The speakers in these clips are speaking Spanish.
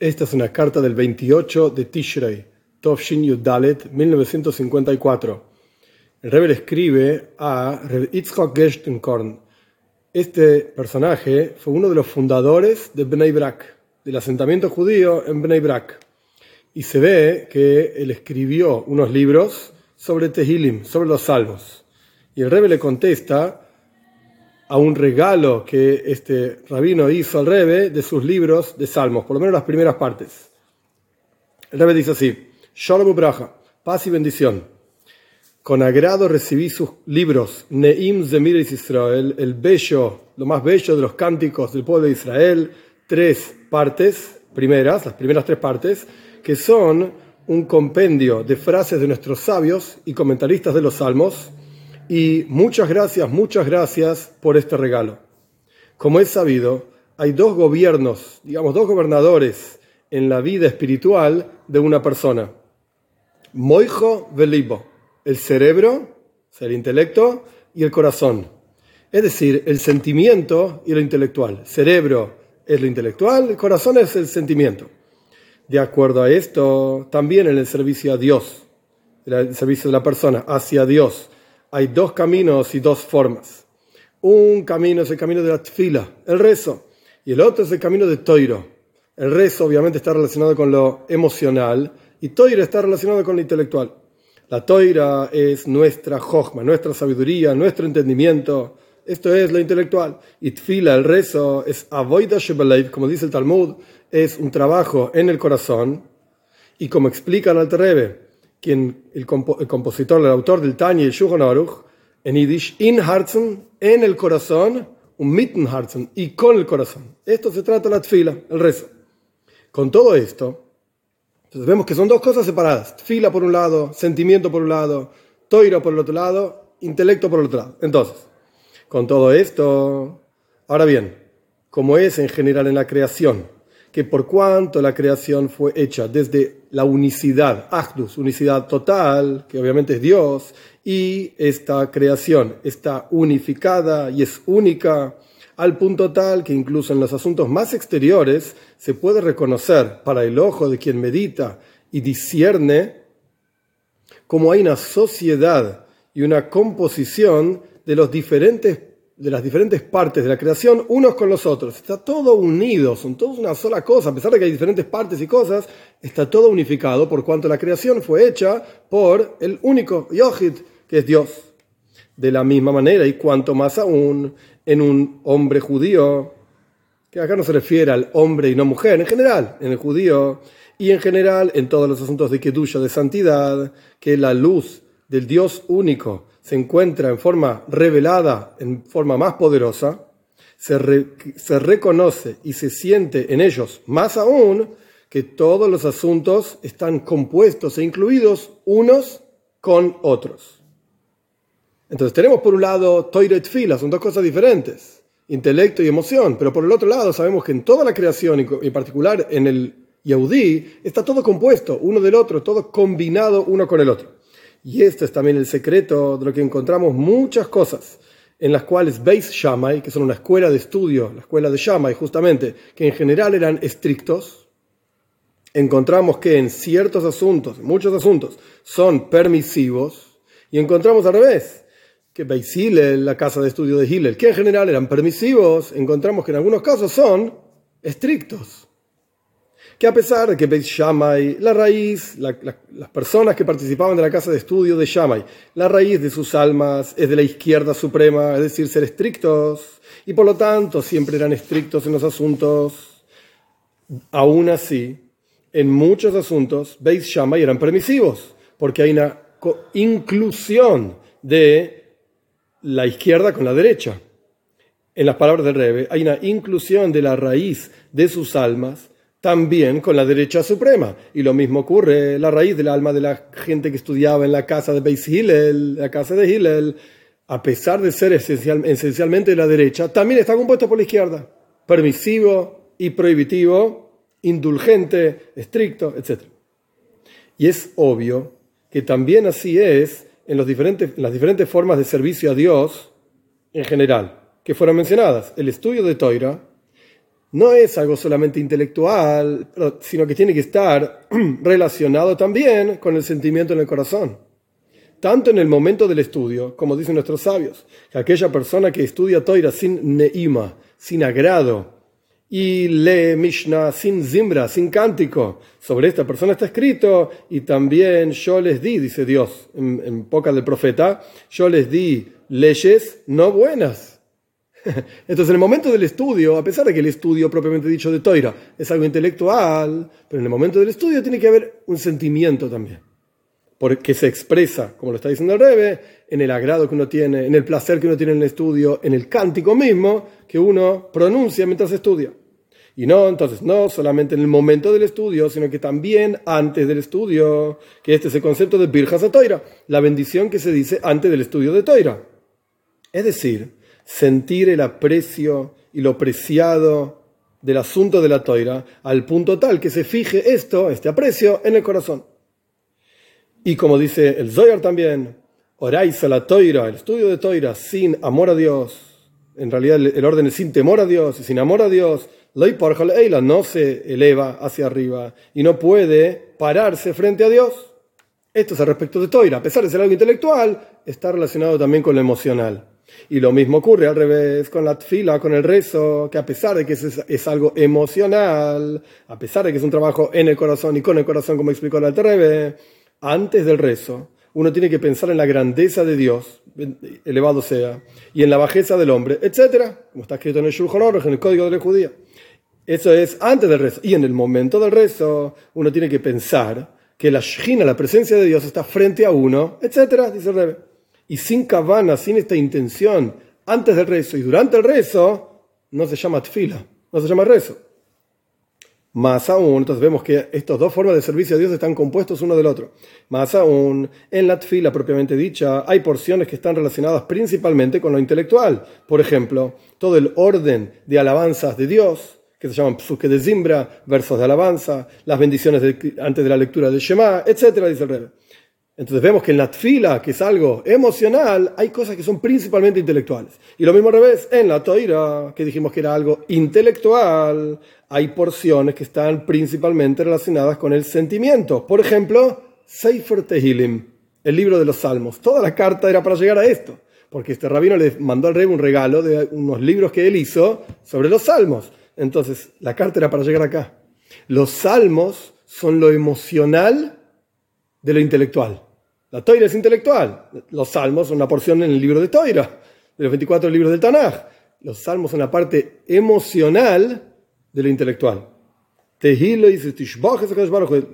Esta es una carta del 28 de Tishrei, Tovshin Yudalet, 1954. El Rebbe escribe a Yitzhak Gerstenkorn. Este personaje fue uno de los fundadores de Bnei Brak, del asentamiento judío en Bnei Brak. Y se ve que él escribió unos libros sobre Tehilim, sobre los salvos. Y el Rebbe le contesta a un regalo que este rabino hizo al Rebbe de sus libros de salmos, por lo menos las primeras partes. El Rebbe dice así, Shalom Braja, paz y bendición. Con agrado recibí sus libros, Neim Zemiris Israel, el bello, lo más bello de los cánticos del pueblo de Israel, tres partes, primeras, las primeras tres partes, que son un compendio de frases de nuestros sabios y comentaristas de los salmos, y muchas gracias, muchas gracias por este regalo. Como es sabido, hay dos gobiernos, digamos, dos gobernadores en la vida espiritual de una persona. Moijo Velibo, el cerebro, el intelecto, y el corazón. Es decir, el sentimiento y lo intelectual. Cerebro es lo intelectual, el corazón es el sentimiento. De acuerdo a esto, también en el servicio a Dios, el servicio de la persona hacia Dios, hay dos caminos y dos formas. Un camino es el camino de la tfila, el rezo, y el otro es el camino de toiro. El rezo obviamente está relacionado con lo emocional y toiro está relacionado con lo intelectual. La toira es nuestra jojma, nuestra sabiduría, nuestro entendimiento. Esto es lo intelectual. Y tfila, el rezo, es avoida shebelev, como dice el Talmud, es un trabajo en el corazón. Y como explica el Alter quien, el, compositor, el autor del Tanya el Shulchan en Yiddish, in Herzen, en el corazón, un mitten Herzen, y con el corazón. Esto se trata la tfila, el rezo. Con todo esto, entonces vemos que son dos cosas separadas. Tfila por un lado, sentimiento por un lado, toira por el otro lado, intelecto por el otro lado. Entonces, con todo esto, ahora bien, como es en general en la creación, que por cuanto la creación fue hecha desde la unicidad, Achdus, unicidad total, que obviamente es Dios, y esta creación está unificada y es única al punto tal que incluso en los asuntos más exteriores se puede reconocer para el ojo de quien medita y discierne como hay una sociedad y una composición de los diferentes de las diferentes partes de la creación unos con los otros. Está todo unido, son todos una sola cosa, a pesar de que hay diferentes partes y cosas, está todo unificado por cuanto la creación fue hecha por el único Yohid, que es Dios. De la misma manera, y cuanto más aún en un hombre judío, que acá no se refiere al hombre y no mujer, en general, en el judío, y en general en todos los asuntos de Kedusha, de santidad, que la luz del Dios único, se encuentra en forma revelada, en forma más poderosa, se, reconoce y se siente en ellos más aún que todos los asuntos están compuestos e incluidos unos con otros. Entonces tenemos por un lado Toiret Fila, son dos cosas diferentes, intelecto y emoción, pero por el otro lado sabemos que en toda la creación, y en particular en el Yehudi, está todo compuesto uno del otro, todo combinado uno con el otro. Y este es también el secreto de lo que encontramos muchas cosas en las cuales Beis Shammai, que son una escuela de estudio, la escuela de Shammai justamente, que en general eran estrictos, encontramos que en ciertos asuntos, muchos asuntos, son permisivos, y encontramos al revés, que Beis Hillel, la casa de estudio de Hillel, que en general eran permisivos, encontramos que en algunos casos son estrictos que a pesar de que Beit Shammai, la raíz, las personas que participaban de la casa de estudio de Shammai, la raíz de sus almas es de la izquierda suprema, es decir, ser estrictos, y por lo tanto siempre eran estrictos en los asuntos. Aún así, en muchos asuntos, Beit Shammai eran permisivos, porque hay una inclusión de la izquierda con la derecha. En las palabras del Rebbe, hay una inclusión de la raíz de sus almas también con la derecha suprema. Y lo mismo ocurre, la raíz del alma de la gente que estudiaba en la casa de Beis Hillel, la casa de Hillel, a pesar de ser esencialmente de la derecha, también está compuesto por la izquierda. Permisivo y prohibitivo, indulgente, estricto, etc. Y es obvio que también así es en, los diferentes, en las diferentes formas de servicio a Dios en general, que fueron mencionadas. El estudio de Toira, no es algo solamente intelectual, sino que tiene que estar relacionado también con el sentimiento en el corazón. Tanto en el momento del estudio, como dicen nuestros sabios, que aquella persona que estudia Toira sin neima, sin agrado, y lee Mishnah sin zimbra, sin cántico. Sobre esta persona está escrito, y también yo les di, dice Dios en, en boca del profeta, yo les di leyes no buenas. Entonces, en el momento del estudio, a pesar de que el estudio propiamente dicho de Toira es algo intelectual, pero en el momento del estudio tiene que haber un sentimiento también, porque se expresa, como lo está diciendo el Rebe, en el agrado que uno tiene, en el placer que uno tiene en el estudio, en el cántico mismo que uno pronuncia mientras estudia. Y no, entonces, no solamente en el momento del estudio, sino que también antes del estudio, que este es el concepto de Birjas a Toira, la bendición que se dice antes del estudio de Toira. Es decir, sentir el aprecio y lo preciado del asunto de la Toira, al punto tal que se fije esto, este aprecio, en el corazón. Y como dice el Zoyar también, oráis a la Toira, el estudio de Toira, sin amor a Dios, en realidad el orden es sin temor a Dios y sin amor a Dios, no se eleva hacia arriba y no puede pararse frente a Dios. Esto es al respecto de Toira. A pesar de ser algo intelectual, está relacionado también con lo emocional. Y lo mismo ocurre al revés con la tfila, con el rezo, que a pesar de que es, algo emocional, a pesar de que es un trabajo en el corazón y con el corazón, como explicó el Rebe, antes del rezo, uno tiene que pensar en la grandeza de Dios, elevado sea, y en la bajeza del hombre, etc. Como está escrito en el Shulchan Aruch, en el Código de la Judía. Eso es antes del rezo. Y en el momento del rezo, uno tiene que pensar que la Shina, la presencia de Dios, está frente a uno, etc. Dice el Rebe. Y sin cabana, sin esta intención, antes del rezo y durante el rezo, no se llama tfila, no se llama rezo. Más aún, entonces vemos que estas dos formas de servicio a Dios están compuestos uno del otro. Más aún, en la tfila propiamente dicha, hay porciones que están relacionadas principalmente con lo intelectual. Por ejemplo, todo el orden de alabanzas de Dios, que se llaman psuke de zimbra, versos de alabanza, las bendiciones antes de la lectura del Shema, etc. dice el Rebbe. Entonces vemos que en la tfila, que es algo emocional, hay cosas que son principalmente intelectuales. Y lo mismo al revés, en la toira, que dijimos que era algo intelectual, hay porciones que están principalmente relacionadas con el sentimiento. Por ejemplo, Sefer Tehilim, el libro de los Salmos. Toda la carta era para llegar a esto, porque este rabino le mandó al rey un regalo de unos libros que él hizo sobre los Salmos. Entonces, la carta era para llegar acá. Los salmos son lo emocional de lo intelectual. La toira es intelectual. Los salmos son una porción en el libro de toira, de los 24 libros del Tanaj. Los salmos son la parte emocional de lo intelectual.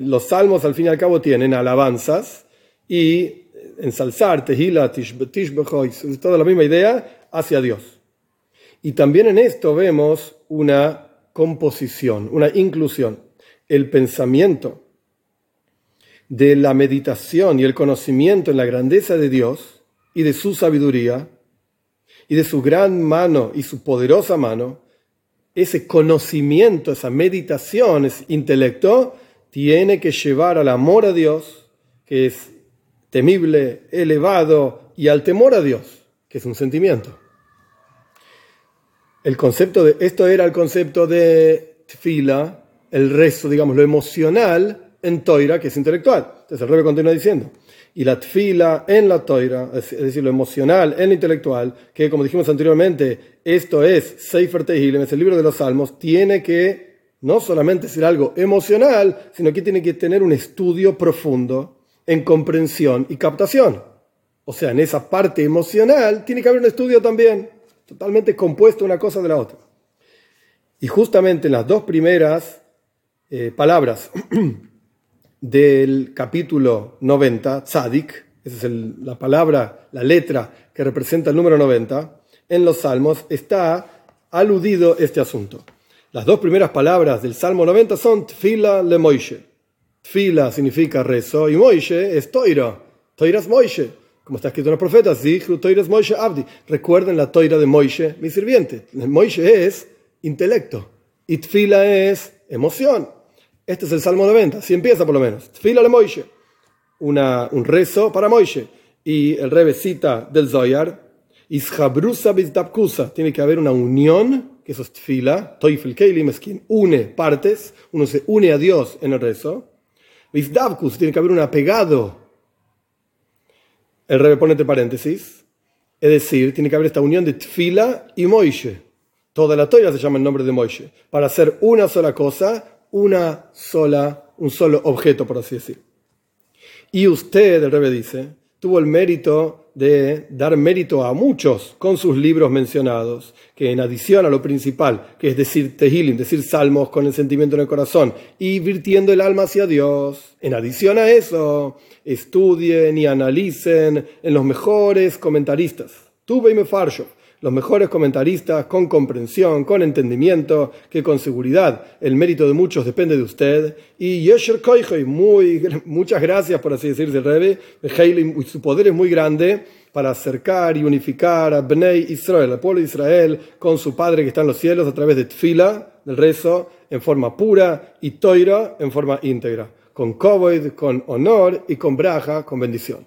Los salmos al fin y al cabo tienen alabanzas y ensalzar, tehila, toda la misma idea hacia Dios. Y también en esto vemos una composición, una inclusión. El pensamiento de la meditación y el conocimiento en la grandeza de Dios y de su sabiduría y de su gran mano y su poderosa mano, ese conocimiento, esa meditación, ese intelecto, tiene que llevar al amor a Dios, que es temible, elevado, y al temor a Dios, que es un sentimiento. El concepto de, esto era el concepto de tfila, el rezo, digamos, lo emocional en toira, que es intelectual. Entonces el rebe continúa diciendo, y la tfila en la toira, es decir, lo emocional en lo intelectual, que como dijimos anteriormente, esto es Sefer Tehillim, es el libro de los salmos, tiene que no solamente ser algo emocional, sino que tiene que tener un estudio profundo en comprensión y captación. O sea, en esa parte emocional tiene que haber un estudio también totalmente compuesto una cosa de la otra. Y justamente en las dos primeras eh, palabras del capítulo 90, tzadik, esa es la palabra, la letra que representa el número 90, en los salmos está aludido este asunto. Las dos primeras palabras del Salmo 90 son Tfila le Moishe. Tfila significa rezo y Moishe es Toira. Toira es Moishe como está escrito en los profetas, Abdi. Recuerden la toira de Moishe, mi sirviente. Moishe es intelecto y Tfila es emoción. Este es el Salmo 90, así empieza por lo menos. Tfila le Moishe, Una, un rezo para Moishe. Y el Rebe cita del Zoyar, Ishabrusa Tiene que haber una unión que eso es tfila, toifel keilim une partes, uno se une a Dios en el rezo. Vizdavkus, tiene que haber un apegado. El rebe pone entre paréntesis. Es decir, tiene que haber esta unión de tfila y moishe. Toda la toira se llama el nombre de Moishe. Para hacer una sola cosa, una sola, un solo objeto, por así decir. Y usted, el rebe dice, tuvo el mérito de dar mérito a muchos con sus libros mencionados, que en adición a lo principal, que es decir Tehilim, decir salmos con el sentimiento en el corazón y virtiendo el alma hacia Dios, en adición a eso, estudien y analicen en los mejores comentaristas. Tuve y me los mejores comentaristas con comprensión, con entendimiento, que con seguridad el mérito de muchos depende de usted. Y Yesher Koichoi, muy, muchas gracias por así decirse, Rebe, su poder es muy grande para acercar y unificar a Bnei Israel, al pueblo de Israel, con su Padre que está en los cielos a través de Tfila, del rezo, en forma pura, y Toira, en forma íntegra, con Kovoid, con honor y con Braja, con bendición.